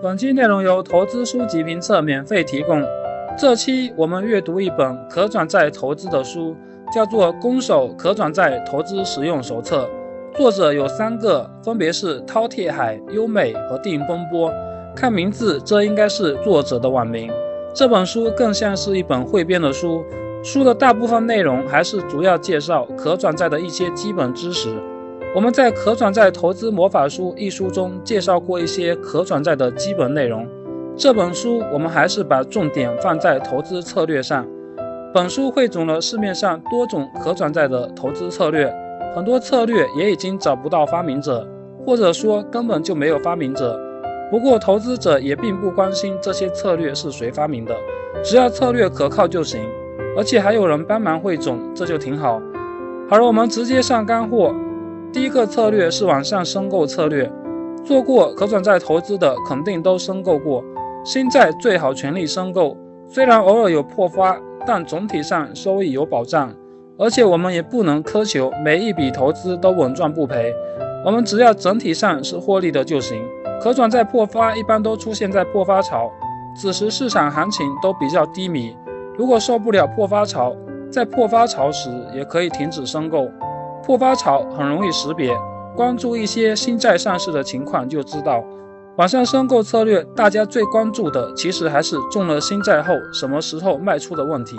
本期内容由投资书籍评测免费提供。这期我们阅读一本可转债投资的书，叫做《攻守可转债投资实用手册》，作者有三个，分别是饕餮海、优美和定风波。看名字，这应该是作者的网名。这本书更像是一本汇编的书，书的大部分内容还是主要介绍可转债的一些基本知识。我们在《可转债投资魔法书》一书中介绍过一些可转债的基本内容。这本书我们还是把重点放在投资策略上。本书汇总了市面上多种可转债的投资策略，很多策略也已经找不到发明者，或者说根本就没有发明者。不过投资者也并不关心这些策略是谁发明的，只要策略可靠就行，而且还有人帮忙汇总，这就挺好。好了，我们直接上干货。第一个策略是网上申购策略，做过可转债投资的肯定都申购过。新债最好全力申购，虽然偶尔有破发，但总体上收益有保障。而且我们也不能苛求每一笔投资都稳赚不赔，我们只要整体上是获利的就行。可转债破发一般都出现在破发潮，此时市场行情都比较低迷。如果受不了破发潮，在破发潮时也可以停止申购。破发潮很容易识别，关注一些新债上市的情况就知道。网上申购策略，大家最关注的其实还是中了新债后什么时候卖出的问题。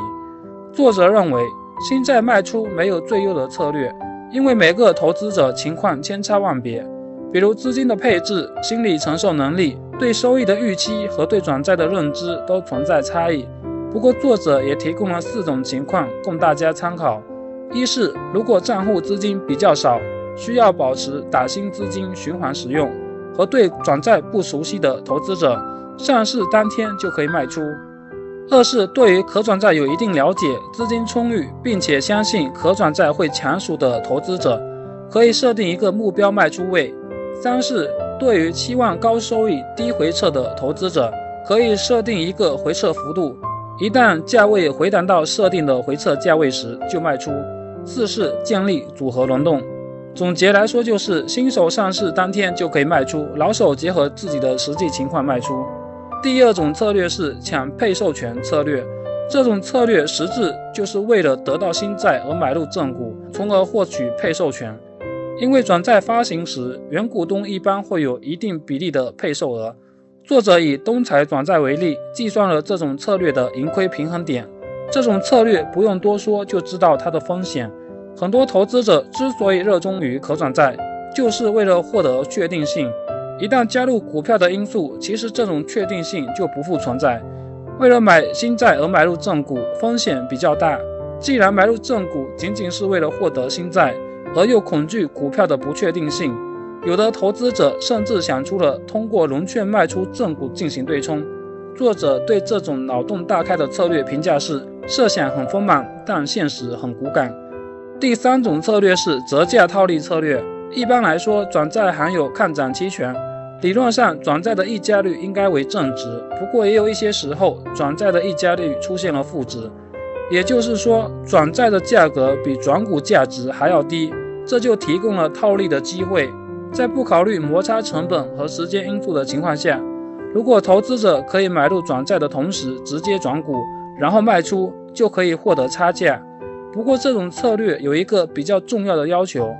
作者认为，新债卖出没有最优的策略，因为每个投资者情况千差万别，比如资金的配置、心理承受能力、对收益的预期和对转债的认知都存在差异。不过，作者也提供了四种情况供大家参考。一是如果账户资金比较少，需要保持打新资金循环使用，和对转债不熟悉的投资者，上市当天就可以卖出；二是对于可转债有一定了解、资金充裕，并且相信可转债会强赎的投资者，可以设定一个目标卖出位；三是对于期望高收益、低回撤的投资者，可以设定一个回撤幅度，一旦价位回档到设定的回撤价位时就卖出。四是建立组合轮动，总结来说就是新手上市当天就可以卖出，老手结合自己的实际情况卖出。第二种策略是抢配售权策略，这种策略实质就是为了得到新债而买入正股，从而获取配售权。因为转债发行时，原股东一般会有一定比例的配售额。作者以东财转债为例，计算了这种策略的盈亏平衡点。这种策略不用多说就知道它的风险。很多投资者之所以热衷于可转债，就是为了获得确定性。一旦加入股票的因素，其实这种确定性就不复存在。为了买新债而买入正股，风险比较大。既然买入正股仅仅是为了获得新债，而又恐惧股票的不确定性，有的投资者甚至想出了通过融券卖出正股进行对冲。作者对这种脑洞大开的策略评价是。设想很丰满，但现实很骨感。第三种策略是折价套利策略。一般来说，转债含有看涨期权，理论上转债的溢价率应该为正值。不过，也有一些时候，转债的溢价率出现了负值，也就是说，转债的价格比转股价值还要低，这就提供了套利的机会。在不考虑摩擦成本和时间因素的情况下，如果投资者可以买入转债的同时直接转股，然后卖出。就可以获得差价，不过这种策略有一个比较重要的要求：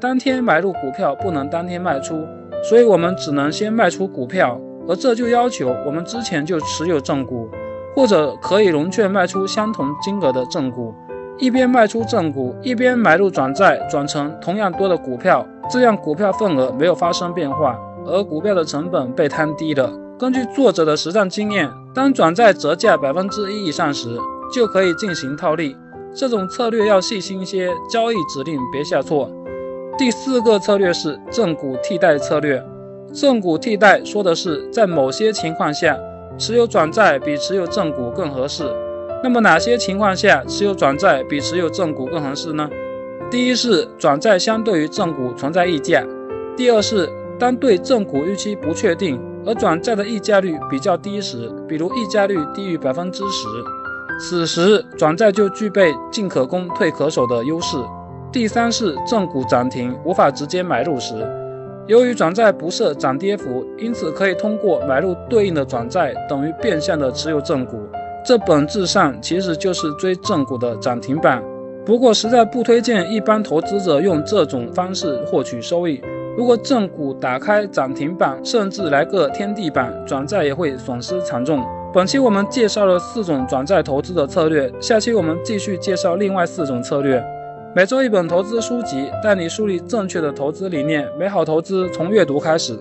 当天买入股票不能当天卖出，所以我们只能先卖出股票，而这就要求我们之前就持有正股，或者可以融券卖出相同金额的正股，一边卖出正股，一边买入转债，转成同样多的股票，这样股票份额没有发生变化，而股票的成本被摊低了。根据作者的实战经验，当转债折价百分之一以上时，就可以进行套利，这种策略要细心些，交易指令别下错。第四个策略是正股替代策略。正股替代说的是在某些情况下，持有转债比持有正股更合适。那么哪些情况下持有转债比持有正股更合适呢？第一是转债相对于正股存在溢价；第二是当对正股预期不确定，而转债的溢价率比较低时，比如溢价率低于百分之十。此时转债就具备进可攻退可守的优势。第三是正股涨停无法直接买入时，由于转债不设涨跌幅，因此可以通过买入对应的转债，等于变相的持有正股。这本质上其实就是追正股的涨停板。不过实在不推荐一般投资者用这种方式获取收益。如果正股打开涨停板，甚至来个天地板，转债也会损失惨重。本期我们介绍了四种转债投资的策略，下期我们继续介绍另外四种策略。每周一本投资书籍，带你树立正确的投资理念。美好投资从阅读开始。